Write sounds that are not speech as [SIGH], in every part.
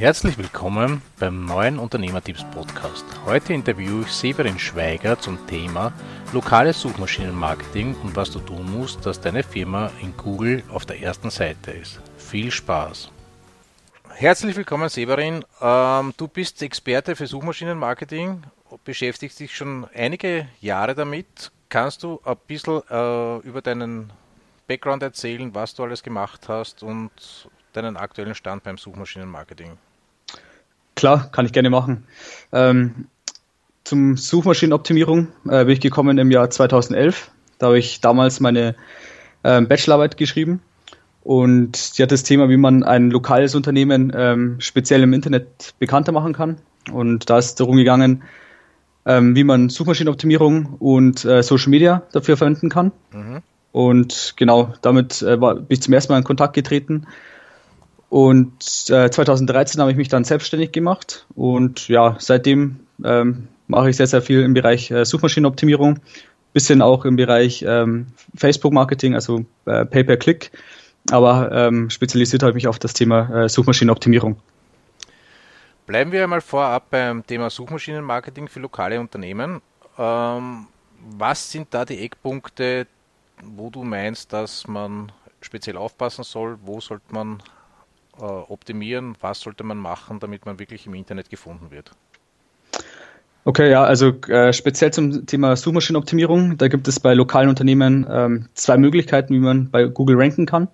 Herzlich willkommen beim neuen Unternehmertipps Podcast. Heute interviewe ich Severin Schweiger zum Thema lokales Suchmaschinenmarketing und was du tun musst, dass deine Firma in Google auf der ersten Seite ist. Viel Spaß! Herzlich willkommen Severin. Ähm, du bist Experte für Suchmaschinenmarketing, beschäftigst dich schon einige Jahre damit. Kannst du ein bisschen äh, über deinen Background erzählen, was du alles gemacht hast und deinen aktuellen Stand beim Suchmaschinenmarketing? Klar, kann ich gerne machen. Ähm, zum Suchmaschinenoptimierung äh, bin ich gekommen im Jahr 2011. Da habe ich damals meine ähm, Bachelorarbeit geschrieben und die hat das Thema, wie man ein lokales Unternehmen ähm, speziell im Internet bekannter machen kann. Und da ist darum gegangen, ähm, wie man Suchmaschinenoptimierung und äh, Social Media dafür verwenden kann. Mhm. Und genau, damit äh, war, bin ich zum ersten Mal in Kontakt getreten und äh, 2013 habe ich mich dann selbstständig gemacht und ja, seitdem ähm, mache ich sehr, sehr viel im Bereich äh, Suchmaschinenoptimierung, bisschen auch im Bereich ähm, Facebook-Marketing, also äh, Pay-per-Click, aber ähm, spezialisiert habe ich mich auf das Thema äh, Suchmaschinenoptimierung. Bleiben wir einmal vorab beim Thema Suchmaschinenmarketing für lokale Unternehmen. Ähm, was sind da die Eckpunkte, wo du meinst, dass man speziell aufpassen soll? Wo sollte man optimieren? Was sollte man machen, damit man wirklich im Internet gefunden wird? Okay, ja, also äh, speziell zum Thema Suchmaschinenoptimierung, da gibt es bei lokalen Unternehmen ähm, zwei Möglichkeiten, wie man bei Google ranken kann.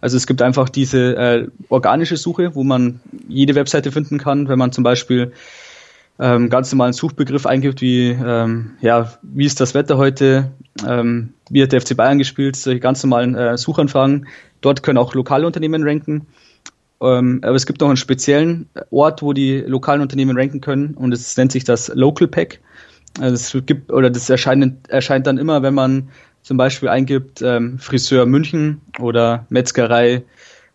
Also es gibt einfach diese äh, organische Suche, wo man jede Webseite finden kann, wenn man zum Beispiel ähm, ganz normalen Suchbegriff eingibt, wie ähm, ja, wie ist das Wetter heute, ähm, wie hat der FC Bayern gespielt, solche ganz normalen äh, Suchanfragen. Dort können auch lokale Unternehmen ranken. Ähm, aber es gibt noch einen speziellen Ort, wo die lokalen Unternehmen ranken können und es nennt sich das Local Pack. Also es gibt, oder das erscheint, erscheint dann immer, wenn man zum Beispiel eingibt ähm, Friseur München oder Metzgerei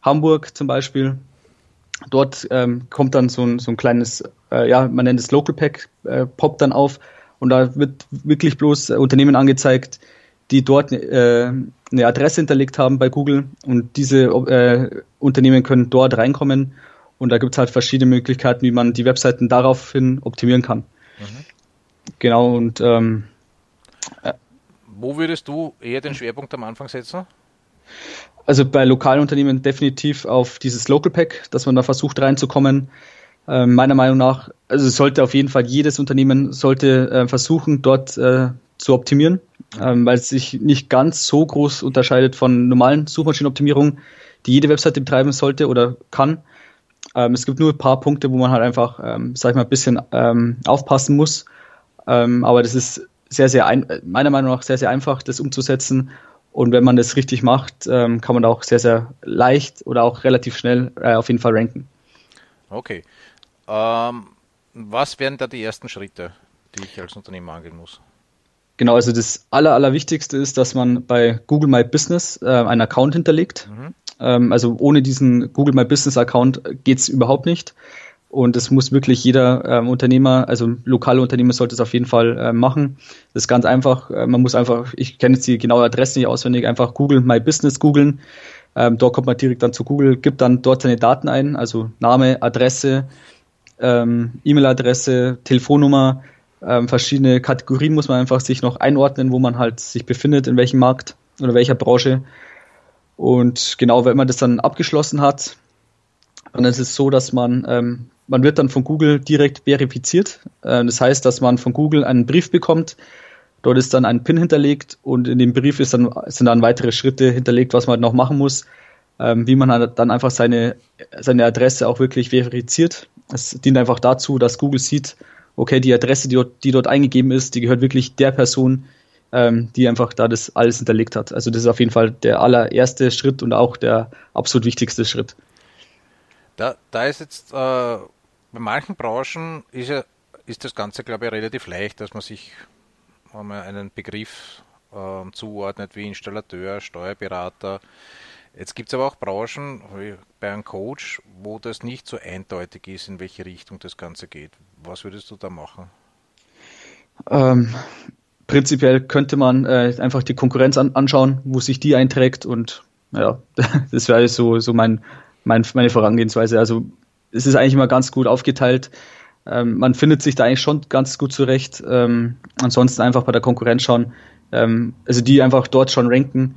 Hamburg zum Beispiel. Dort ähm, kommt dann so ein, so ein kleines, äh, ja, man nennt es Local Pack, äh, poppt dann auf und da wird wirklich bloß Unternehmen angezeigt, die dort äh, eine Adresse hinterlegt haben bei Google und diese äh, Unternehmen können dort reinkommen und da gibt es halt verschiedene Möglichkeiten, wie man die Webseiten daraufhin optimieren kann. Mhm. Genau und ähm, äh, wo würdest du eher den Schwerpunkt am Anfang setzen? Also bei lokalen Unternehmen definitiv auf dieses Local Pack, dass man da versucht reinzukommen. Äh, meiner Meinung nach, also sollte auf jeden Fall jedes Unternehmen sollte äh, versuchen, dort äh, zu optimieren, ähm, weil es sich nicht ganz so groß unterscheidet von normalen Suchmaschinenoptimierungen, die jede Webseite betreiben sollte oder kann. Ähm, es gibt nur ein paar Punkte, wo man halt einfach, ähm, sag ich mal, ein bisschen ähm, aufpassen muss. Ähm, aber das ist sehr, sehr ein, meiner Meinung nach sehr, sehr einfach, das umzusetzen. Und wenn man das richtig macht, ähm, kann man auch sehr, sehr leicht oder auch relativ schnell äh, auf jeden Fall ranken. Okay. Ähm, was wären da die ersten Schritte, die ich als Unternehmer angehen muss? Genau, also das Aller, Allerwichtigste ist, dass man bei Google My Business äh, einen Account hinterlegt. Mhm. Ähm, also ohne diesen Google My Business Account geht es überhaupt nicht. Und es muss wirklich jeder ähm, Unternehmer, also lokale Unternehmer sollte es auf jeden Fall äh, machen. Das ist ganz einfach. Äh, man muss einfach, ich kenne jetzt die genaue Adresse nicht auswendig, einfach Google My Business googeln. Ähm, dort kommt man direkt dann zu Google, gibt dann dort seine Daten ein, also Name, Adresse, ähm, E-Mail-Adresse, Telefonnummer, ähm, verschiedene Kategorien muss man einfach sich noch einordnen, wo man halt sich befindet, in welchem Markt oder welcher Branche. Und genau, wenn man das dann abgeschlossen hat, dann ist es so, dass man ähm, man wird dann von Google direkt verifiziert. Äh, das heißt, dass man von Google einen Brief bekommt. Dort ist dann ein PIN hinterlegt und in dem Brief ist dann, sind dann weitere Schritte hinterlegt, was man noch machen muss, ähm, wie man halt dann einfach seine, seine Adresse auch wirklich verifiziert. Es dient einfach dazu, dass Google sieht, okay, die Adresse, die dort, die dort eingegeben ist, die gehört wirklich der Person, ähm, die einfach da das alles hinterlegt hat. Also das ist auf jeden Fall der allererste Schritt und auch der absolut wichtigste Schritt. Da, da ist jetzt äh, bei manchen Branchen ist, ja, ist das Ganze, glaube ich, relativ leicht, dass man sich einmal einen Begriff äh, zuordnet wie Installateur, Steuerberater. Jetzt gibt es aber auch Branchen, bei einem Coach, wo das nicht so eindeutig ist, in welche Richtung das Ganze geht. Was würdest du da machen? Ähm, prinzipiell könnte man äh, einfach die Konkurrenz an, anschauen, wo sich die einträgt und ja, [LAUGHS] das wäre so, so mein, mein, meine Vorangehensweise. Also es ist eigentlich immer ganz gut aufgeteilt. Ähm, man findet sich da eigentlich schon ganz gut zurecht. Ähm, ansonsten einfach bei der Konkurrenz schauen, ähm, also die einfach dort schon ranken.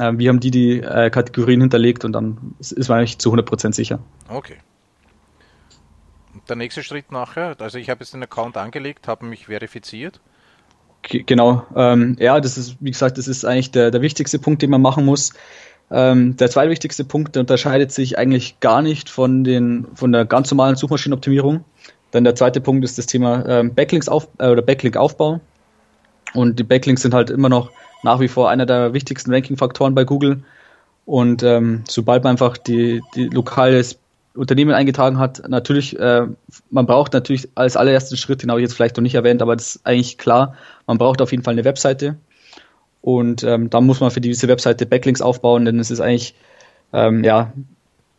Ähm, wir haben die die äh, Kategorien hinterlegt und dann ist man eigentlich zu 100% sicher. Okay. Der nächste Schritt nachher, also ich habe jetzt den Account angelegt, habe mich verifiziert. Genau, ähm, ja, das ist, wie gesagt, das ist eigentlich der, der wichtigste Punkt, den man machen muss. Ähm, der zweitwichtigste Punkt unterscheidet sich eigentlich gar nicht von, den, von der ganz normalen Suchmaschinenoptimierung. Dann der zweite Punkt ist das Thema ähm, Backlinks auf, äh, oder Backlink-Aufbau. Und die Backlinks sind halt immer noch nach wie vor einer der wichtigsten Ranking-Faktoren bei Google. Und ähm, sobald man einfach die, die lokales Unternehmen eingetragen hat, natürlich, äh, man braucht natürlich als allerersten Schritt, den habe ich jetzt vielleicht noch nicht erwähnt, aber das ist eigentlich klar, man braucht auf jeden Fall eine Webseite. Und ähm, dann muss man für diese Webseite Backlinks aufbauen, denn es ist eigentlich ähm, ja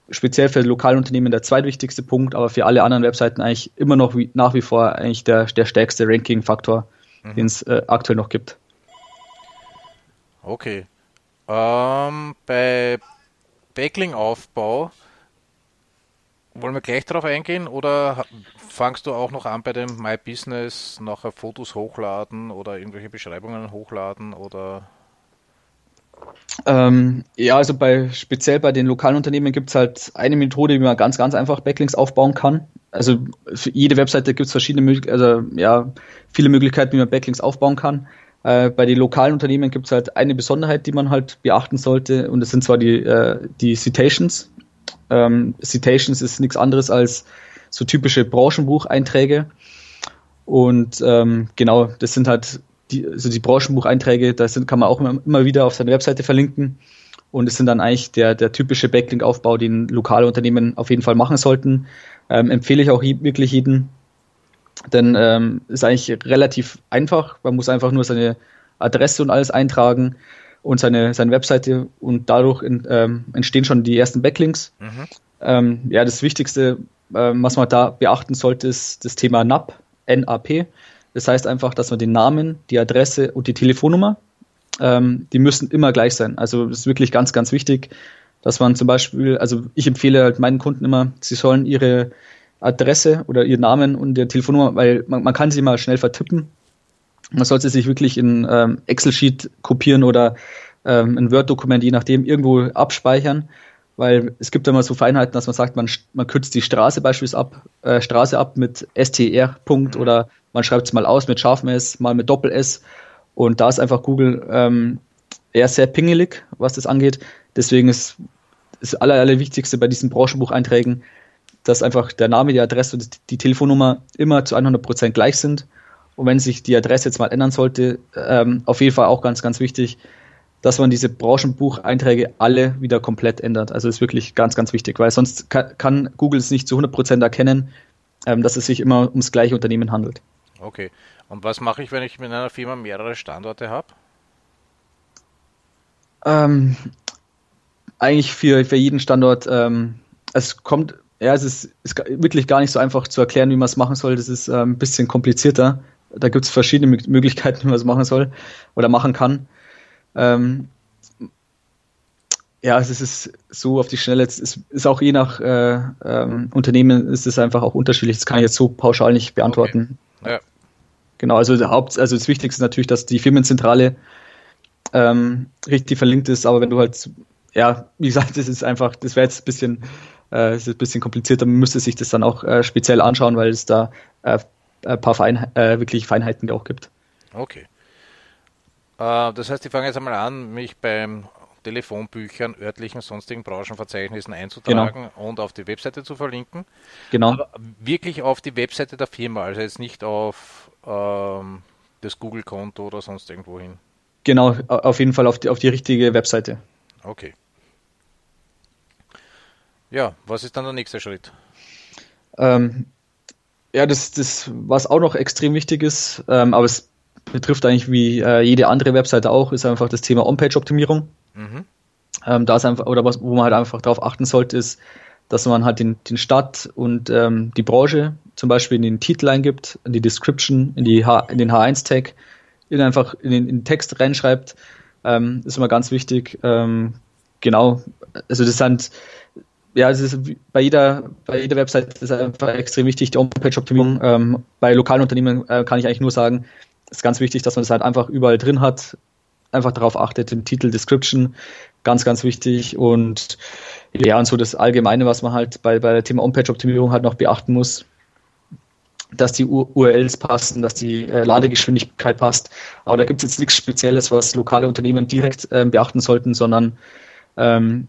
speziell für Lokalunternehmen der zweitwichtigste Punkt, aber für alle anderen Webseiten eigentlich immer noch wie, nach wie vor eigentlich der, der stärkste Ranking-Faktor, mhm. den es äh, aktuell noch gibt. Okay. Ähm, bei Backlink-Aufbau wollen wir gleich darauf eingehen oder fangst du auch noch an bei dem My Business, nachher Fotos hochladen oder irgendwelche Beschreibungen hochladen oder ähm, ja, also bei speziell bei den lokalen Unternehmen gibt es halt eine Methode, wie man ganz, ganz einfach Backlinks aufbauen kann. Also für jede Webseite gibt es verschiedene also ja, viele Möglichkeiten, wie man Backlinks aufbauen kann. Äh, bei den lokalen Unternehmen gibt es halt eine Besonderheit, die man halt beachten sollte, und das sind zwar die, äh, die Citations. Ähm, Citations ist nichts anderes als so typische Branchenbucheinträge. Und ähm, genau, das sind halt die, also die Branchenbucheinträge, da kann man auch immer, immer wieder auf seine Webseite verlinken. Und es sind dann eigentlich der, der typische Backlink-Aufbau, den lokale Unternehmen auf jeden Fall machen sollten. Ähm, empfehle ich auch wirklich jeden, denn ähm, ist eigentlich relativ einfach. Man muss einfach nur seine Adresse und alles eintragen und seine, seine Webseite und dadurch in, ähm, entstehen schon die ersten Backlinks. Mhm. Ähm, ja, das Wichtigste, ähm, was man da beachten sollte, ist das Thema NAP, NAP. Das heißt einfach, dass man den Namen, die Adresse und die Telefonnummer, ähm, die müssen immer gleich sein. Also das ist wirklich ganz, ganz wichtig, dass man zum Beispiel, also ich empfehle halt meinen Kunden immer, sie sollen ihre Adresse oder ihren Namen und die Telefonnummer, weil man, man kann sie mal schnell vertippen. Man sollte sich wirklich in ähm, Excel-Sheet kopieren oder ähm, ein Word-Dokument, je nachdem, irgendwo abspeichern, weil es gibt immer so Feinheiten, dass man sagt, man, man kürzt die Straße beispielsweise ab, äh, Straße ab mit STR Punkt oder man schreibt es mal aus mit scharfem S, mal mit Doppel S. Und da ist einfach Google ähm, eher sehr pingelig, was das angeht. Deswegen ist das aller, allerwichtigste bei diesen Branchenbucheinträgen, dass einfach der Name, die Adresse und die Telefonnummer immer zu 100% gleich sind. Und wenn sich die Adresse jetzt mal ändern sollte, ähm, auf jeden Fall auch ganz, ganz wichtig, dass man diese Branchenbucheinträge alle wieder komplett ändert. Also ist wirklich ganz, ganz wichtig, weil sonst kann, kann Google es nicht zu 100% erkennen, ähm, dass es sich immer ums gleiche Unternehmen handelt. Okay. Und was mache ich, wenn ich mit einer Firma mehrere Standorte habe? Ähm, eigentlich für, für jeden Standort, ähm, es kommt, ja, es ist, ist, wirklich gar nicht so einfach zu erklären, wie man es machen soll. Das ist äh, ein bisschen komplizierter. Da gibt es verschiedene Möglichkeiten, [LAUGHS] wie man es machen soll oder machen kann. Ähm, ja, es ist so auf die Schnelle. Es ist, ist auch je nach äh, ähm, Unternehmen ist es einfach auch unterschiedlich. Das kann ich jetzt so pauschal nicht beantworten. Okay. Ja. Genau, also, Haupt, also das Wichtigste ist natürlich, dass die Firmenzentrale ähm, richtig verlinkt ist, aber wenn du halt, ja, wie gesagt, das ist einfach, das wäre jetzt ein bisschen, äh, ist ein bisschen komplizierter, man müsste sich das dann auch äh, speziell anschauen, weil es da äh, ein paar Fein, äh, wirklich Feinheiten auch gibt. Okay. Äh, das heißt, ich fange jetzt einmal an, mich beim Telefonbüchern, örtlichen, sonstigen Branchenverzeichnissen einzutragen genau. und auf die Webseite zu verlinken. Genau. Aber wirklich auf die Webseite der Firma, also jetzt nicht auf ähm, das Google-Konto oder sonst irgendwo hin. Genau, auf jeden Fall auf die, auf die richtige Webseite. Okay. Ja, was ist dann der nächste Schritt? Ähm, ja, das, das, was auch noch extrem wichtig ist, ähm, aber es betrifft eigentlich wie äh, jede andere Webseite auch, ist einfach das Thema On-Page-Optimierung. Mhm. Ähm, da ist einfach, oder was, wo man halt einfach darauf achten sollte, ist, dass man halt den, den Start und ähm, die Branche zum Beispiel in den Titel eingibt, in die Description, in, die H, in den H1-Tag, in einfach in den, in den Text reinschreibt. Ähm, ist immer ganz wichtig. Ähm, genau, also das sind ja, es ist bei jeder, bei jeder Website ist einfach extrem wichtig, die Homepage-Optimierung. Ähm, bei lokalen Unternehmen äh, kann ich eigentlich nur sagen, es ist ganz wichtig, dass man das halt einfach überall drin hat, einfach darauf achtet, im Titel, Description, ganz, ganz wichtig. Und ja, und so das Allgemeine, was man halt bei, bei der Thema Homepage-Optimierung halt noch beachten muss, dass die URLs passen, dass die äh, Ladegeschwindigkeit passt. Aber da gibt es jetzt nichts Spezielles, was lokale Unternehmen direkt äh, beachten sollten, sondern ähm,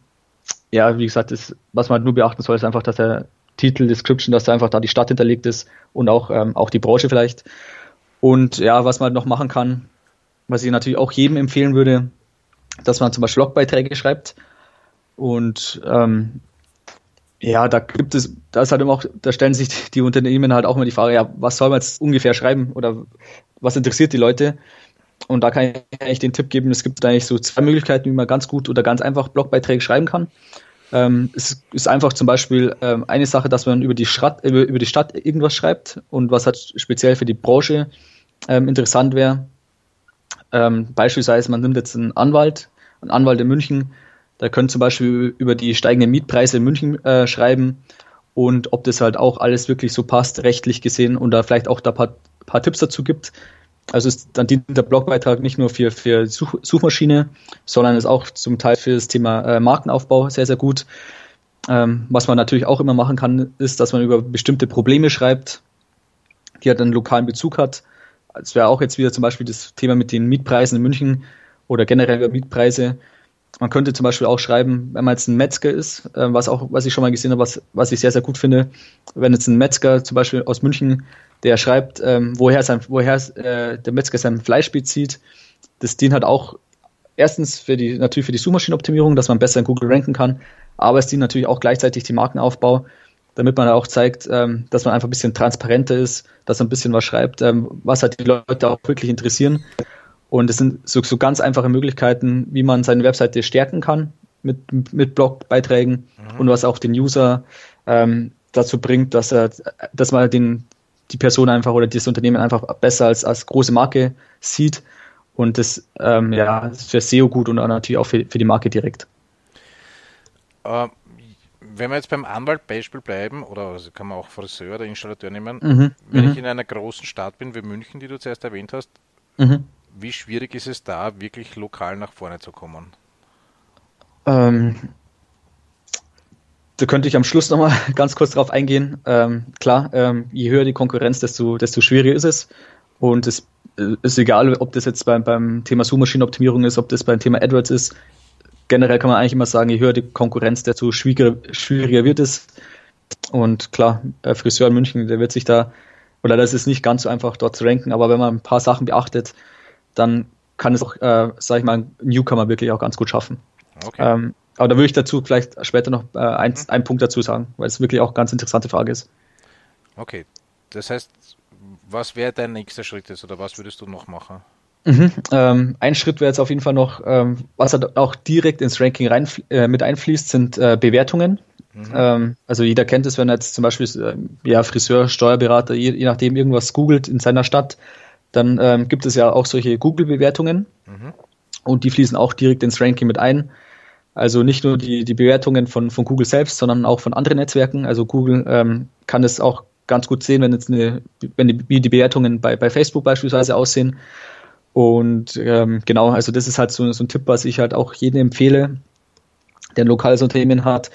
ja, wie gesagt, das, was man halt nur beachten soll, ist einfach, dass der Titel, Description, dass da einfach da die Stadt hinterlegt ist und auch, ähm, auch die Branche vielleicht. Und ja, was man halt noch machen kann, was ich natürlich auch jedem empfehlen würde, dass man zum Beispiel Blogbeiträge schreibt. Und ähm, ja, da gibt es, da ist halt immer auch, da stellen sich die Unternehmen halt auch immer die Frage, ja, was soll man jetzt ungefähr schreiben oder was interessiert die Leute? Und da kann ich eigentlich den Tipp geben, es gibt eigentlich so zwei Möglichkeiten, wie man ganz gut oder ganz einfach Blogbeiträge schreiben kann. Ähm, es ist einfach zum Beispiel ähm, eine Sache, dass man über die, Stadt, über, über, die Stadt irgendwas schreibt und was halt speziell für die Branche ähm, interessant wäre. Ähm, beispielsweise, man nimmt jetzt einen Anwalt, einen Anwalt in München, der könnte zum Beispiel über die steigenden Mietpreise in München äh, schreiben und ob das halt auch alles wirklich so passt, rechtlich gesehen und da vielleicht auch da ein paar, paar Tipps dazu gibt. Also ist, dann dient der Blogbeitrag nicht nur für, für Such, Suchmaschine, sondern ist auch zum Teil für das Thema äh, Markenaufbau sehr, sehr gut. Ähm, was man natürlich auch immer machen kann, ist, dass man über bestimmte Probleme schreibt, die halt einen lokalen Bezug hat. Es wäre auch jetzt wieder zum Beispiel das Thema mit den Mietpreisen in München oder generell über Mietpreise. Man könnte zum Beispiel auch schreiben, wenn man jetzt ein Metzger ist, äh, was auch, was ich schon mal gesehen habe, was, was ich sehr, sehr gut finde, wenn jetzt ein Metzger zum Beispiel aus München der schreibt, ähm, woher, sein, woher äh, der Metzger sein Fleisch bezieht. Das dient halt auch erstens für die, natürlich für die Suchmaschinenoptimierung, dass man besser in Google ranken kann, aber es dient natürlich auch gleichzeitig dem Markenaufbau, damit man auch zeigt, ähm, dass man einfach ein bisschen transparenter ist, dass man ein bisschen was schreibt, ähm, was halt die Leute auch wirklich interessieren. Und es sind so, so ganz einfache Möglichkeiten, wie man seine Webseite stärken kann mit, mit Blogbeiträgen mhm. und was auch den User ähm, dazu bringt, dass er, dass man den, die Person einfach oder das Unternehmen einfach besser als, als große Marke sieht. Und das ähm, ja, ist für SEO gut und natürlich auch für, für die Marke direkt. Uh, wenn wir jetzt beim Anwaltbeispiel bleiben, oder also kann man auch Friseur oder Installateur nehmen, mhm, wenn ich mhm. in einer großen Stadt bin wie München, die du zuerst erwähnt hast, mhm. Wie schwierig ist es da, wirklich lokal nach vorne zu kommen? Ähm, da könnte ich am Schluss nochmal [LAUGHS] ganz kurz drauf eingehen. Ähm, klar, ähm, je höher die Konkurrenz, desto, desto schwieriger ist es. Und es äh, ist egal, ob das jetzt beim, beim Thema Suchmaschinenoptimierung ist, ob das beim Thema AdWords ist. Generell kann man eigentlich immer sagen, je höher die Konkurrenz, desto schwieriger, schwieriger wird es. Und klar, Friseur in München, der wird sich da, oder das ist nicht ganz so einfach dort zu ranken, aber wenn man ein paar Sachen beachtet, dann kann es auch, äh, sag ich mal, ein Newcomer wirklich auch ganz gut schaffen. Okay. Ähm, aber da würde ich dazu vielleicht später noch äh, ein, mhm. einen Punkt dazu sagen, weil es wirklich auch eine ganz interessante Frage ist. Okay, das heißt, was wäre dein nächster Schritt jetzt oder was würdest du noch machen? Mhm, ähm, ein Schritt wäre jetzt auf jeden Fall noch, ähm, was halt auch direkt ins Ranking rein, äh, mit einfließt, sind äh, Bewertungen. Mhm. Ähm, also jeder kennt es, wenn er jetzt zum Beispiel äh, ja, Friseur, Steuerberater, je, je, nachdem irgendwas googelt in seiner Stadt, dann ähm, gibt es ja auch solche Google-Bewertungen mhm. und die fließen auch direkt ins Ranking mit ein. Also nicht nur die, die Bewertungen von, von Google selbst, sondern auch von anderen Netzwerken. Also Google ähm, kann es auch ganz gut sehen, wenn jetzt eine, wenn die, wie die Bewertungen bei, bei Facebook beispielsweise aussehen. Und ähm, genau, also das ist halt so, so ein Tipp, was ich halt auch jedem empfehle, der ein lokales Unternehmen hat,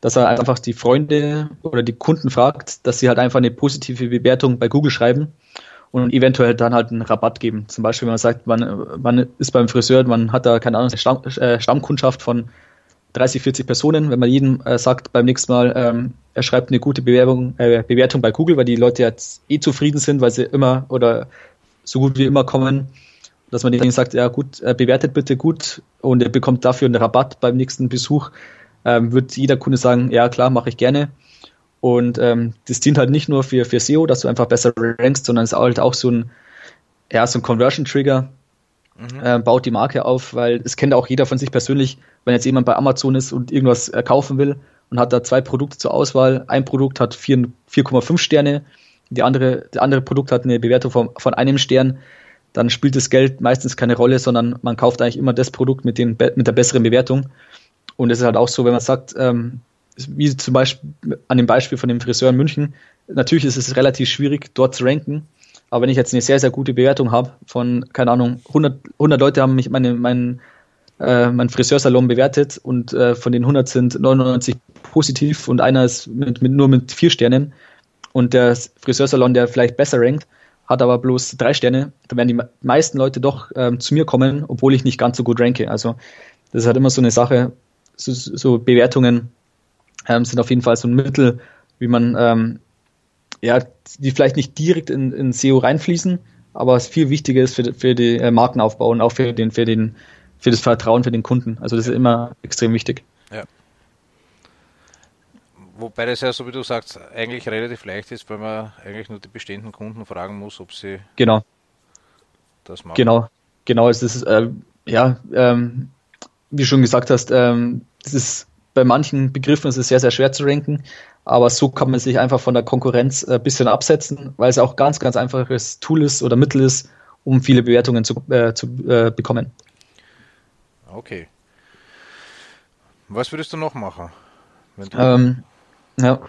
dass er einfach die Freunde oder die Kunden fragt, dass sie halt einfach eine positive Bewertung bei Google schreiben und eventuell dann halt einen Rabatt geben. Zum Beispiel, wenn man sagt, man, man ist beim Friseur, man hat da, keine Ahnung, eine Stamm, äh, Stammkundschaft von 30, 40 Personen. Wenn man jedem äh, sagt beim nächsten Mal, ähm, er schreibt eine gute Bewerbung, äh, Bewertung bei Google, weil die Leute jetzt eh zufrieden sind, weil sie immer oder so gut wie immer kommen, dass man denen sagt, ja gut, äh, bewertet bitte gut und er bekommt dafür einen Rabatt beim nächsten Besuch, ähm, wird jeder Kunde sagen, ja klar, mache ich gerne. Und ähm, das dient halt nicht nur für, für SEO, dass du einfach besser rankst, sondern es ist halt auch so ein, ja, so ein Conversion-Trigger, mhm. äh, baut die Marke auf, weil es kennt auch jeder von sich persönlich, wenn jetzt jemand bei Amazon ist und irgendwas äh, kaufen will und hat da zwei Produkte zur Auswahl. Ein Produkt hat 4,5 Sterne, die andere, das andere Produkt hat eine Bewertung von, von einem Stern. Dann spielt das Geld meistens keine Rolle, sondern man kauft eigentlich immer das Produkt mit, den, mit der besseren Bewertung. Und es ist halt auch so, wenn man sagt, ähm, wie zum Beispiel an dem Beispiel von dem Friseur in München, natürlich ist es relativ schwierig, dort zu ranken. Aber wenn ich jetzt eine sehr, sehr gute Bewertung habe von, keine Ahnung, 100, 100 Leute haben mich meine, mein, äh, mein Friseursalon bewertet und äh, von den 100 sind 99 positiv und einer ist mit, mit, nur mit vier Sternen und der Friseursalon, der vielleicht besser rankt, hat aber bloß drei Sterne, dann werden die meisten Leute doch ähm, zu mir kommen, obwohl ich nicht ganz so gut ranke. Also das ist halt immer so eine Sache, so, so Bewertungen ähm, sind auf jeden Fall so ein Mittel, wie man ähm, ja, die vielleicht nicht direkt in, in SEO reinfließen, aber was viel wichtiger ist für, für den äh, Markenaufbau und auch für den, für den, für das Vertrauen für den Kunden. Also das ist immer extrem wichtig. Ja. Wobei das ja, so wie du sagst, eigentlich relativ leicht ist, weil man eigentlich nur die bestehenden Kunden fragen muss, ob sie genau. das machen. Genau, genau. Es ist, äh, ja, ähm, wie du schon gesagt hast, ähm, das ist bei manchen Begriffen ist es sehr, sehr schwer zu ranken, aber so kann man sich einfach von der Konkurrenz ein bisschen absetzen, weil es auch ganz, ganz einfaches Tool ist oder Mittel ist, um viele Bewertungen zu, äh, zu äh, bekommen. Okay. Was würdest du noch machen? Ähm, ja.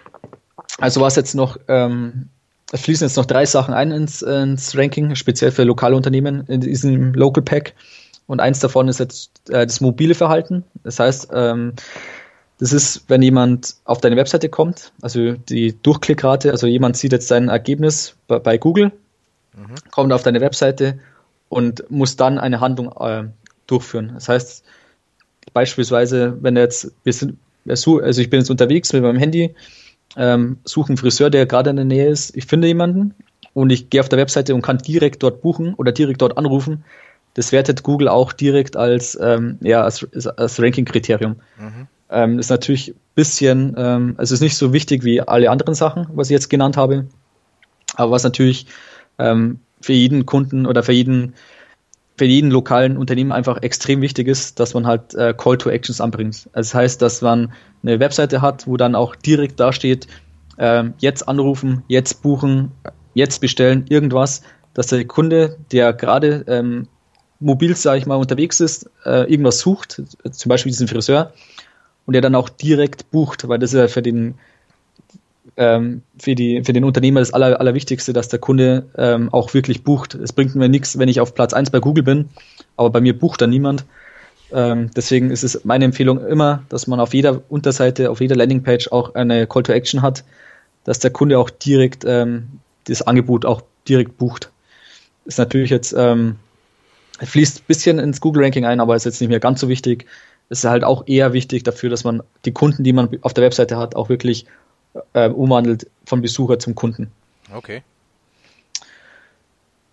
Also was jetzt noch, ähm, es fließen jetzt noch drei Sachen ein ins, ins Ranking, speziell für lokale Unternehmen in diesem Local Pack. Und eins davon ist jetzt äh, das mobile Verhalten. Das heißt, ähm, das ist, wenn jemand auf deine Webseite kommt, also die Durchklickrate, also jemand sieht jetzt sein Ergebnis bei, bei Google, mhm. kommt auf deine Webseite und muss dann eine Handlung äh, durchführen. Das heißt, beispielsweise, wenn er jetzt, wir sind, also ich bin jetzt unterwegs mit meinem Handy, ähm, suche einen Friseur, der gerade in der Nähe ist, ich finde jemanden und ich gehe auf der Webseite und kann direkt dort buchen oder direkt dort anrufen. Das wertet Google auch direkt als, ähm, ja, als, als Ranking-Kriterium. Mhm. Ähm, ist natürlich ein bisschen, ähm, also ist nicht so wichtig wie alle anderen Sachen, was ich jetzt genannt habe. Aber was natürlich ähm, für jeden Kunden oder für jeden, für jeden lokalen Unternehmen einfach extrem wichtig ist, dass man halt äh, Call to Actions anbringt. Also das heißt, dass man eine Webseite hat, wo dann auch direkt da steht, äh, jetzt anrufen, jetzt buchen, jetzt bestellen, irgendwas, dass der Kunde, der gerade ähm, mobil, sage ich mal, unterwegs ist, äh, irgendwas sucht, zum Beispiel diesen Friseur, und der dann auch direkt bucht, weil das ist ja für den ähm, für, die, für den Unternehmer das Aller, Allerwichtigste, dass der Kunde ähm, auch wirklich bucht. Es bringt mir nichts, wenn ich auf Platz 1 bei Google bin, aber bei mir bucht dann niemand. Ähm, deswegen ist es meine Empfehlung immer, dass man auf jeder Unterseite, auf jeder Landingpage auch eine Call to Action hat, dass der Kunde auch direkt ähm, das Angebot auch direkt bucht. Ist natürlich jetzt, ähm, fließt ein bisschen ins Google-Ranking ein, aber ist jetzt nicht mehr ganz so wichtig ist halt auch eher wichtig dafür, dass man die Kunden, die man auf der Webseite hat, auch wirklich äh, umwandelt von Besucher zum Kunden. Okay.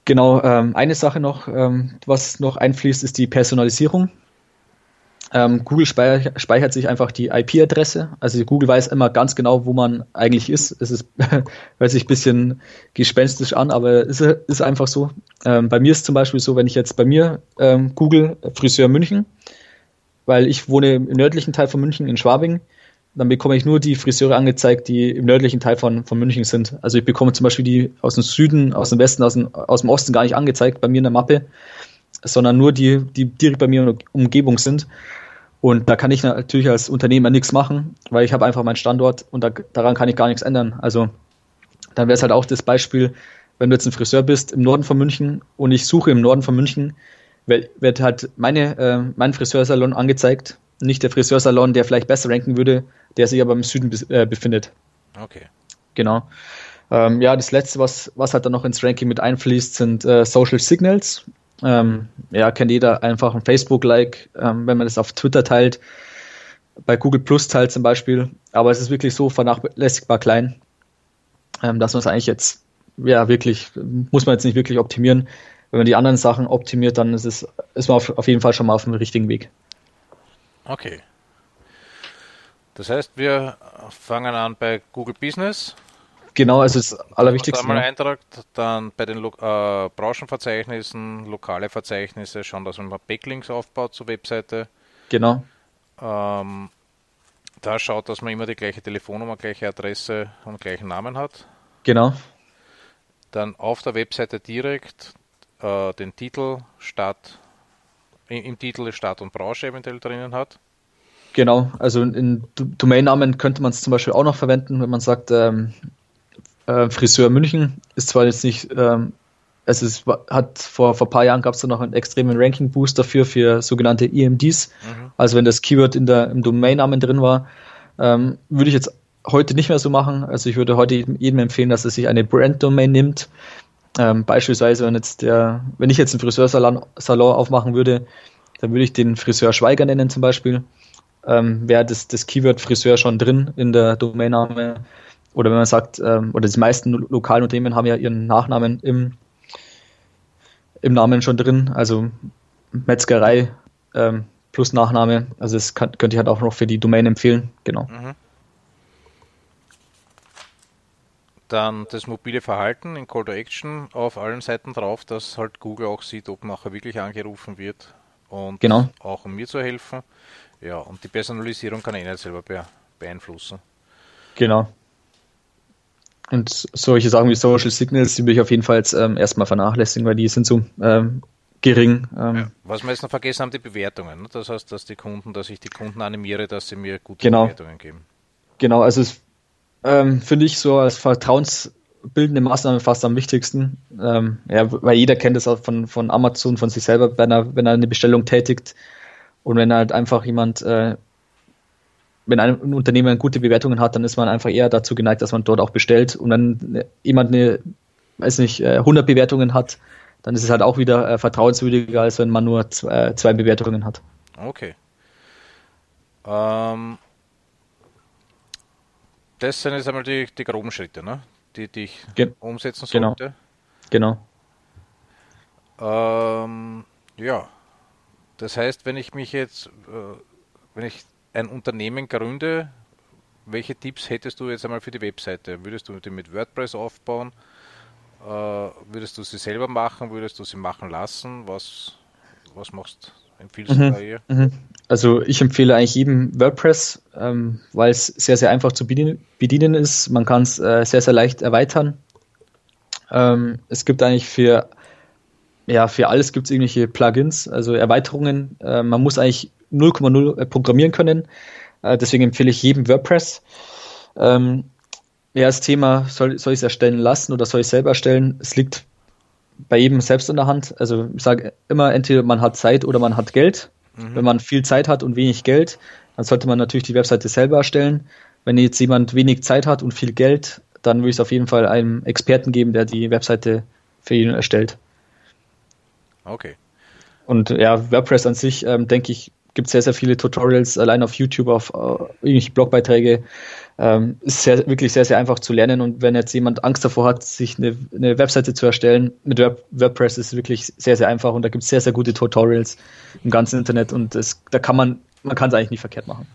Genau, ähm, eine Sache noch, ähm, was noch einfließt, ist die Personalisierung. Ähm, Google speichert, speichert, sich einfach die IP-Adresse. Also Google weiß immer ganz genau, wo man eigentlich ist. Es ist, [LAUGHS] hört sich ein bisschen gespenstisch an, aber es ist, ist einfach so. Ähm, bei mir ist zum Beispiel so, wenn ich jetzt bei mir ähm, Google Friseur München, weil ich wohne im nördlichen Teil von München in Schwabing. Dann bekomme ich nur die Friseure angezeigt, die im nördlichen Teil von, von München sind. Also ich bekomme zum Beispiel die aus dem Süden, aus dem Westen, aus dem, aus dem Osten gar nicht angezeigt bei mir in der Mappe, sondern nur die, die direkt bei mir in der Umgebung sind. Und da kann ich natürlich als Unternehmer nichts machen, weil ich habe einfach meinen Standort und da, daran kann ich gar nichts ändern. Also dann wäre es halt auch das Beispiel, wenn du jetzt ein Friseur bist im Norden von München und ich suche im Norden von München, wird halt meine, äh, mein Friseursalon angezeigt, nicht der Friseursalon, der vielleicht besser ranken würde, der sich aber im Süden be äh, befindet. Okay. Genau. Ähm, ja, das letzte, was, was halt dann noch ins Ranking mit einfließt, sind äh, Social Signals. Ähm, ja, kennt jeder einfach ein Facebook-Like, ähm, wenn man das auf Twitter teilt, bei Google Plus teilt zum Beispiel. Aber es ist wirklich so vernachlässigbar klein, ähm, dass man es eigentlich jetzt, ja, wirklich, muss man jetzt nicht wirklich optimieren wenn man die anderen Sachen optimiert, dann ist es ist man auf, auf jeden Fall schon mal auf dem richtigen Weg. Okay. Das heißt, wir fangen an bei Google Business. Genau, also das Allerwichtigste. Wenn man eintragt, dann bei den Lo äh, Branchenverzeichnissen, lokale Verzeichnisse, schauen, dass man Backlinks aufbaut zur Webseite. Genau. Ähm, da schaut, dass man immer die gleiche Telefonnummer, gleiche Adresse und gleichen Namen hat. Genau. Dann auf der Webseite direkt äh, den Titel Stadt, im Titel Stadt und Branche eventuell drinnen hat. Genau, also in Domainnamen könnte man es zum Beispiel auch noch verwenden, wenn man sagt, ähm, äh, Friseur München ist zwar jetzt nicht, ähm, es ist, hat vor, vor ein paar Jahren gab es da noch einen extremen Ranking-Boost dafür für sogenannte EMDs. Mhm. Also wenn das Keyword in der, im Domainnamen drin war, ähm, würde ich jetzt heute nicht mehr so machen. Also ich würde heute jedem empfehlen, dass er sich eine Brand-Domain nimmt. Ähm, beispielsweise, wenn jetzt der, wenn ich jetzt einen Friseursalon Salon aufmachen würde, dann würde ich den Friseur Schweiger nennen zum Beispiel. Ähm, Wäre das, das Keyword Friseur schon drin in der Domainname. Oder wenn man sagt, ähm, oder die meisten lokalen Unternehmen haben ja ihren Nachnamen im, im Namen schon drin, also Metzgerei ähm, plus Nachname. Also das kann, könnte ich halt auch noch für die Domain empfehlen, genau. Mhm. Dann das mobile Verhalten in Call to Action auf allen Seiten drauf, dass halt Google auch sieht, ob nachher wirklich angerufen wird und genau. auch um mir zu helfen. Ja, und die Personalisierung kann ich nicht selber beeinflussen. Genau. Und solche Sachen wie Social Signals, die will ich auf jeden Fall jetzt ähm, erstmal vernachlässigen, weil die sind so ähm, gering. Ähm. Ja, was wir jetzt noch vergessen haben, die Bewertungen. Ne? Das heißt, dass die Kunden, dass ich die Kunden animiere, dass sie mir gute genau. Bewertungen geben. Genau, also es ähm, finde ich so als vertrauensbildende Maßnahme fast am wichtigsten. Ähm, ja, weil jeder kennt es auch von, von Amazon, von sich selber, wenn er, wenn er eine Bestellung tätigt und wenn halt einfach jemand, äh, wenn ein Unternehmen gute Bewertungen hat, dann ist man einfach eher dazu geneigt, dass man dort auch bestellt. Und wenn jemand eine, weiß nicht, 100 äh, Bewertungen hat, dann ist es halt auch wieder äh, vertrauenswürdiger, als wenn man nur zwei, äh, zwei Bewertungen hat. Okay. Ähm, das sind jetzt einmal die, die groben Schritte, ne? die, die ich Ge umsetzen genau. sollte. Genau. Ähm, ja. Das heißt, wenn ich mich jetzt, äh, wenn ich ein Unternehmen gründe, welche Tipps hättest du jetzt einmal für die Webseite? Würdest du die mit WordPress aufbauen? Äh, würdest du sie selber machen? Würdest du sie machen lassen? Was, was machst du? Empfiehlst mhm. du eher? Mhm. Also ich empfehle eigentlich jedem WordPress, ähm, weil es sehr, sehr einfach zu bedienen, bedienen ist. Man kann es äh, sehr, sehr leicht erweitern. Ähm, es gibt eigentlich für, ja, für alles gibt es irgendwelche Plugins, also Erweiterungen. Äh, man muss eigentlich 0,0 äh, programmieren können. Äh, deswegen empfehle ich jedem WordPress. Ähm, ja, das Thema, soll, soll ich es erstellen lassen oder soll ich es selber erstellen? Es liegt bei jedem selbst in der Hand. Also ich sage immer, entweder man hat Zeit oder man hat Geld. Mhm. Wenn man viel Zeit hat und wenig Geld, dann sollte man natürlich die Webseite selber erstellen. Wenn jetzt jemand wenig Zeit hat und viel Geld, dann würde ich es auf jeden Fall einem Experten geben, der die Webseite für ihn erstellt. Okay. Und ja, WordPress an sich, ähm, denke ich, gibt sehr, sehr viele Tutorials, allein auf YouTube, auf uh, irgendwelche Blogbeiträge. Ähm, ist sehr, wirklich sehr, sehr einfach zu lernen. Und wenn jetzt jemand Angst davor hat, sich eine, eine Webseite zu erstellen, mit Web, WordPress ist es wirklich sehr, sehr einfach und da gibt es sehr, sehr gute Tutorials im ganzen Internet und das, da kann man, man kann es eigentlich nicht verkehrt machen.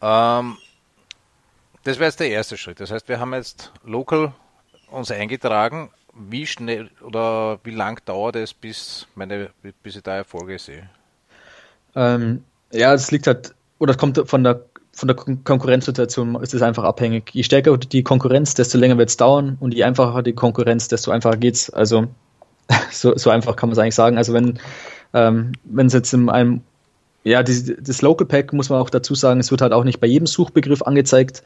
Ähm, das wäre jetzt der erste Schritt. Das heißt, wir haben jetzt local uns eingetragen. Wie schnell oder wie lang dauert es, bis, meine, bis ich da Erfolge sehe? Ähm, ja, es liegt halt, oder es kommt von der von der Kon Konkurrenzsituation ist es einfach abhängig. Je stärker die Konkurrenz, desto länger wird es dauern und je einfacher die Konkurrenz, desto einfacher geht's. Also [LAUGHS] so, so einfach kann man es eigentlich sagen. Also wenn ähm, es jetzt in einem ja, die, das Local Pack muss man auch dazu sagen, es wird halt auch nicht bei jedem Suchbegriff angezeigt.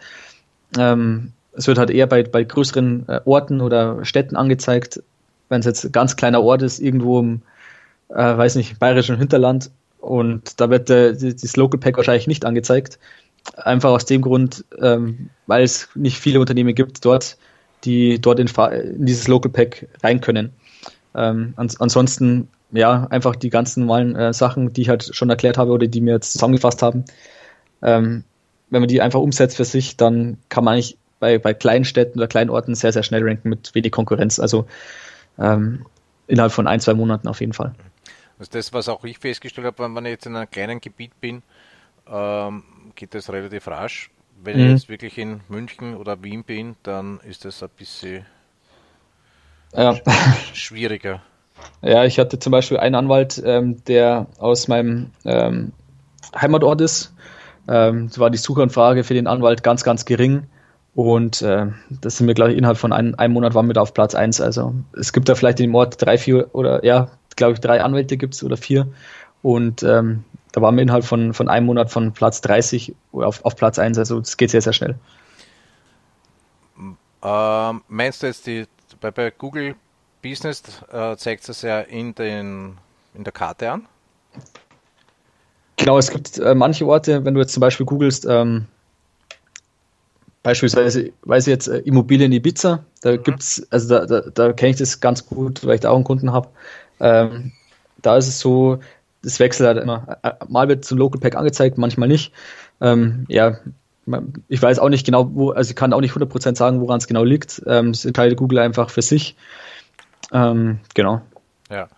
Ähm, es wird halt eher bei, bei größeren äh, Orten oder Städten angezeigt. Wenn es jetzt ein ganz kleiner Ort ist, irgendwo im, äh, weiß nicht, bayerischen Hinterland, und da wird äh, das Local Pack wahrscheinlich nicht angezeigt. Einfach aus dem Grund, ähm, weil es nicht viele Unternehmen gibt dort, die dort in, in dieses Local Pack rein können. Ähm, ans ansonsten, ja, einfach die ganzen normalen äh, Sachen, die ich halt schon erklärt habe oder die mir jetzt zusammengefasst haben. Ähm, wenn man die einfach umsetzt für sich, dann kann man eigentlich bei, bei kleinen Städten oder kleinen Orten sehr, sehr schnell ranken mit wenig Konkurrenz. Also ähm, innerhalb von ein, zwei Monaten auf jeden Fall. Also das, was auch ich festgestellt habe, wenn ich jetzt in einem kleinen Gebiet bin, ähm, geht das relativ rasch. Wenn mhm. ich jetzt wirklich in München oder Wien bin, dann ist das ein bisschen ja. schwieriger. Ja, ich hatte zum Beispiel einen Anwalt, ähm, der aus meinem ähm, Heimatort ist. Ähm, war die Suchanfrage für den Anwalt ganz, ganz gering. Und äh, das sind wir, glaube ich, innerhalb von ein, einem Monat waren wir da auf Platz 1. Also es gibt da vielleicht in dem Ort drei, vier oder ja, glaube ich, drei Anwälte gibt es oder vier. Und ähm, da waren wir innerhalb von, von einem Monat von Platz 30 auf, auf Platz 1. Also es geht sehr, sehr schnell. Ähm, meinst du jetzt die bei, bei Google Business äh, zeigt es ja in, den, in der Karte an? Genau, es gibt äh, manche Orte, wenn du jetzt zum Beispiel googelst, ähm, beispielsweise, weiß ich jetzt, äh, Immobilien Ibiza, da mhm. gibt's, also da, da, da kenne ich das ganz gut, weil ich da auch einen Kunden habe. Ähm, da ist es so, das wechselt halt immer. Mal wird zum Local Pack angezeigt, manchmal nicht. Ähm, ja, ich weiß auch nicht genau, wo, also ich kann auch nicht 100% sagen, woran es genau liegt. Ähm, das entscheidet Google einfach für sich. Ähm, genau. Ja.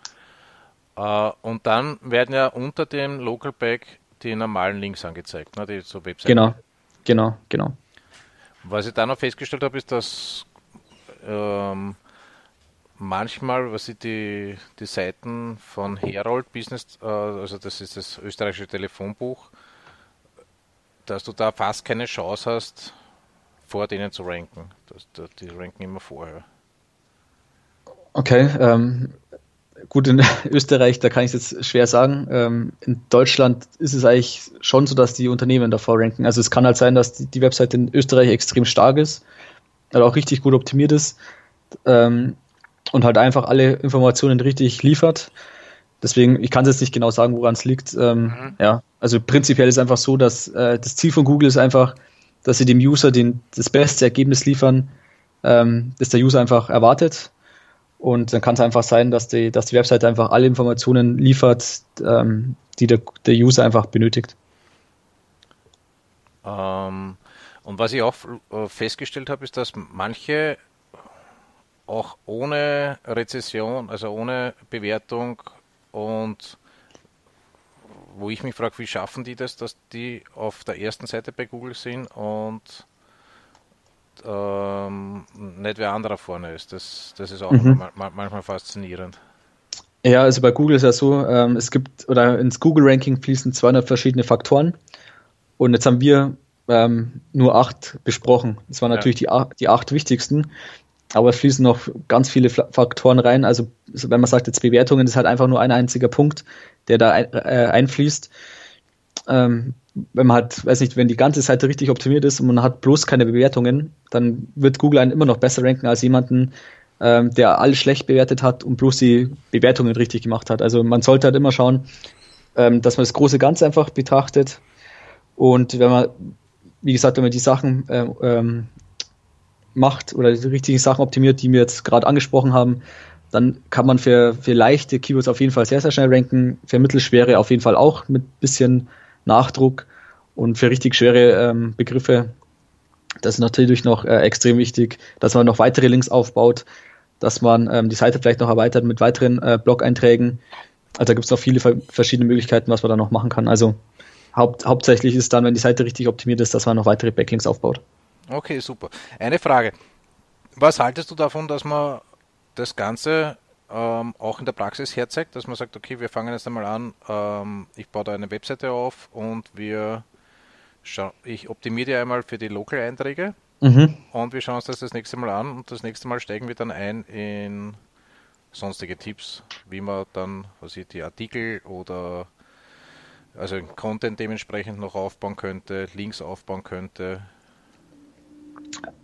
Äh, und dann werden ja unter dem Local Pack die normalen Links angezeigt, ne, die zur Webseite. Genau, genau, genau. Was ich da noch festgestellt habe, ist, dass ähm, manchmal, was ich die, die Seiten von Herold Business, äh, also das ist das österreichische Telefonbuch, dass du da fast keine Chance hast, vor denen zu ranken. Das, die ranken immer vorher. Okay, ähm, gut, in [LAUGHS] Österreich, da kann ich es jetzt schwer sagen. Ähm, in Deutschland ist es eigentlich schon so, dass die Unternehmen davor ranken. Also es kann halt sein, dass die, die Webseite in Österreich extrem stark ist, aber auch richtig gut optimiert ist. Ähm, und halt einfach alle Informationen richtig liefert. Deswegen, ich kann es jetzt nicht genau sagen, woran es liegt. Ähm, mhm. Ja, also prinzipiell ist es einfach so, dass äh, das Ziel von Google ist einfach, dass sie dem User den, das beste Ergebnis liefern, ähm, das der User einfach erwartet. Und dann kann es einfach sein, dass die, dass die Webseite einfach alle Informationen liefert, ähm, die der, der User einfach benötigt. Ähm, und was ich auch äh, festgestellt habe, ist, dass manche auch ohne Rezession, also ohne Bewertung und wo ich mich frage, wie schaffen die das, dass die auf der ersten Seite bei Google sind und ähm, nicht wer anderer vorne ist. Das, das ist auch mhm. manchmal faszinierend. Ja, also bei Google ist ja so, ähm, es gibt, oder ins Google-Ranking fließen 200 verschiedene Faktoren und jetzt haben wir ähm, nur acht besprochen. Das waren natürlich ja. die, die acht wichtigsten. Aber es fließen noch ganz viele Faktoren rein. Also wenn man sagt, jetzt Bewertungen ist halt einfach nur ein einziger Punkt, der da ein, äh, einfließt. Ähm, wenn man halt, weiß nicht, wenn die ganze Seite richtig optimiert ist und man hat bloß keine Bewertungen, dann wird Google einen immer noch besser ranken als jemanden, ähm, der alles schlecht bewertet hat und bloß die Bewertungen richtig gemacht hat. Also man sollte halt immer schauen, ähm, dass man das große Ganze einfach betrachtet. Und wenn man, wie gesagt, wenn man die Sachen äh, ähm, macht oder die richtigen Sachen optimiert, die wir jetzt gerade angesprochen haben, dann kann man für, für leichte Keywords auf jeden Fall sehr, sehr schnell ranken, für mittelschwere auf jeden Fall auch mit bisschen Nachdruck und für richtig schwere ähm, Begriffe, das ist natürlich noch äh, extrem wichtig, dass man noch weitere Links aufbaut, dass man ähm, die Seite vielleicht noch erweitert mit weiteren äh, Blog-Einträgen. Also da gibt es noch viele verschiedene Möglichkeiten, was man da noch machen kann. Also haupt, hauptsächlich ist dann, wenn die Seite richtig optimiert ist, dass man noch weitere Backlinks aufbaut. Okay, super. Eine Frage. Was haltest du davon, dass man das Ganze ähm, auch in der Praxis herzeigt, dass man sagt, okay, wir fangen jetzt einmal an, ähm, ich baue da eine Webseite auf und wir ich optimiere die einmal für die Local-Einträge mhm. und wir schauen uns das das nächste Mal an und das nächste Mal steigen wir dann ein in sonstige Tipps, wie man dann, was ich, die Artikel oder also Content dementsprechend noch aufbauen könnte, Links aufbauen könnte,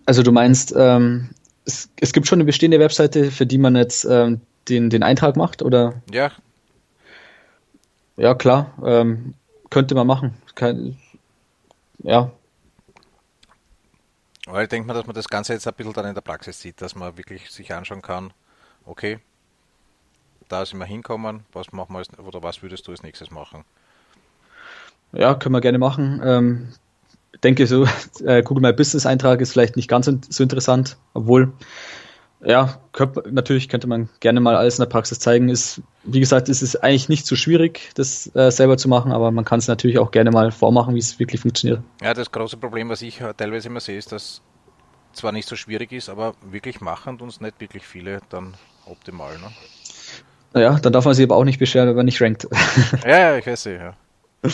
also du meinst, ähm, es, es, gibt schon eine bestehende Webseite, für die man jetzt ähm, den, den Eintrag macht, oder? Ja. Ja, klar. Ähm, könnte man machen. Kein, ja. Aber ich denke mal, dass man das Ganze jetzt ein bisschen dann in der Praxis sieht, dass man wirklich sich anschauen kann, okay, da sind wir hinkommen, was machen wir als, oder was würdest du als nächstes machen? Ja, können wir gerne machen. Ähm, denke, so [LAUGHS] äh, Google My Business Eintrag ist vielleicht nicht ganz so interessant, obwohl, ja, könnte, natürlich könnte man gerne mal alles in der Praxis zeigen. Ist, wie gesagt, ist es eigentlich nicht so schwierig, das äh, selber zu machen, aber man kann es natürlich auch gerne mal vormachen, wie es wirklich funktioniert. Ja, das große Problem, was ich teilweise immer sehe, ist, dass zwar nicht so schwierig ist, aber wirklich machen uns nicht wirklich viele dann optimal. Ne? Ja, dann darf man sich aber auch nicht beschweren, wenn man nicht rankt. Ja, ja, ich weiß ja. [LAUGHS]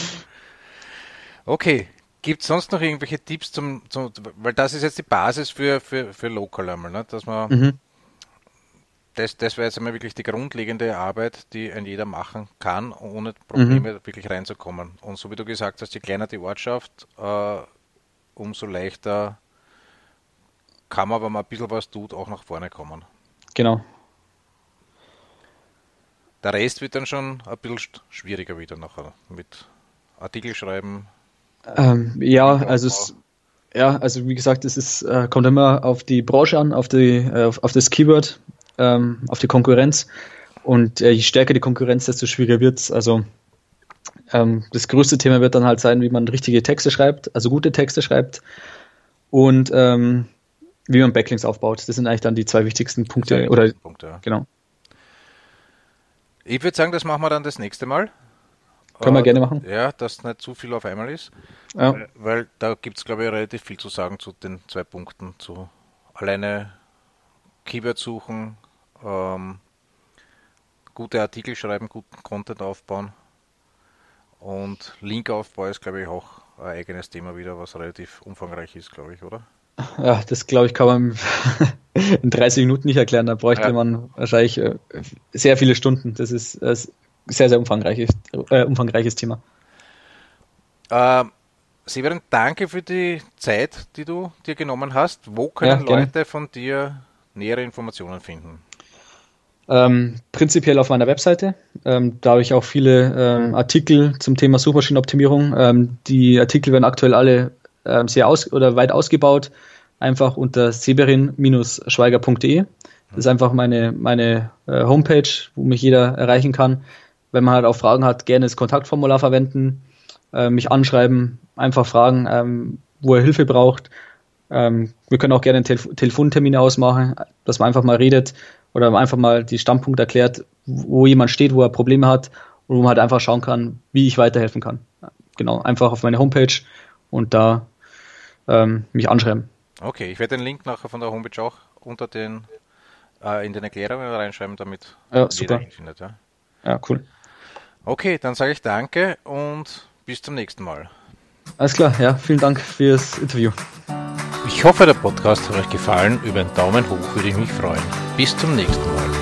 Okay, Gibt es sonst noch irgendwelche Tipps zum, zum, weil das ist jetzt die Basis für, für, für Local einmal, ne? dass man mhm. das, das wäre jetzt einmal wirklich die grundlegende Arbeit, die ein jeder machen kann, ohne Probleme mhm. wirklich reinzukommen. Und so wie du gesagt hast, je kleiner die Ortschaft, äh, umso leichter kann man, wenn man ein bisschen was tut, auch nach vorne kommen. Genau. Der Rest wird dann schon ein bisschen schwieriger wieder nachher mit Artikel schreiben. Ähm, ja, also es, ja, also wie gesagt, es ist, äh, kommt immer auf die Branche an, auf, die, äh, auf, auf das Keyword, ähm, auf die Konkurrenz. Und äh, je stärker die Konkurrenz, desto schwieriger wird es. Also ähm, das größte Thema wird dann halt sein, wie man richtige Texte schreibt, also gute Texte schreibt und ähm, wie man Backlinks aufbaut. Das sind eigentlich dann die zwei wichtigsten Punkte. Oder Punkte, genau. Ich würde sagen, das machen wir dann das nächste Mal. Können wir äh, gerne machen. Ja, dass nicht zu viel auf einmal ist. Ja. Weil, weil da gibt es, glaube ich, relativ viel zu sagen zu den zwei Punkten. Zu alleine Keyword suchen, ähm, gute Artikel schreiben, guten Content aufbauen. Und Linkaufbau ist, glaube ich, auch ein eigenes Thema wieder, was relativ umfangreich ist, glaube ich, oder? Ja, das glaube ich, kann man [LAUGHS] in 30 Minuten nicht erklären. Da bräuchte ja. man wahrscheinlich äh, sehr viele Stunden. Das ist ein sehr, sehr umfangreiches, äh, umfangreiches Thema. Ähm, Severin, danke für die Zeit, die du dir genommen hast. Wo können ja, Leute von dir nähere Informationen finden? Ähm, prinzipiell auf meiner Webseite. Ähm, da habe ich auch viele ähm, Artikel zum Thema Suchmaschinenoptimierung. Ähm, die Artikel werden aktuell alle ähm, sehr aus oder weit ausgebaut. Einfach unter severin-schweiger.de. Das ist einfach meine, meine äh, Homepage, wo mich jeder erreichen kann. Wenn man halt auch Fragen hat, gerne das Kontaktformular verwenden, äh, mich anschreiben, einfach fragen, ähm, wo er Hilfe braucht. Ähm, wir können auch gerne Telef Telefontermine ausmachen, dass man einfach mal redet oder einfach mal die Standpunkte erklärt, wo jemand steht, wo er Probleme hat und wo man halt einfach schauen kann, wie ich weiterhelfen kann. Genau, einfach auf meine Homepage und da ähm, mich anschreiben. Okay, ich werde den Link nachher von der Homepage auch unter den äh, in den Erklärungen reinschreiben, damit ja, jeder ihn findet. Ja? ja, cool. Okay, dann sage ich danke und bis zum nächsten Mal. Alles klar, ja, vielen Dank fürs Interview. Ich hoffe, der Podcast hat euch gefallen. Über einen Daumen hoch würde ich mich freuen. Bis zum nächsten Mal.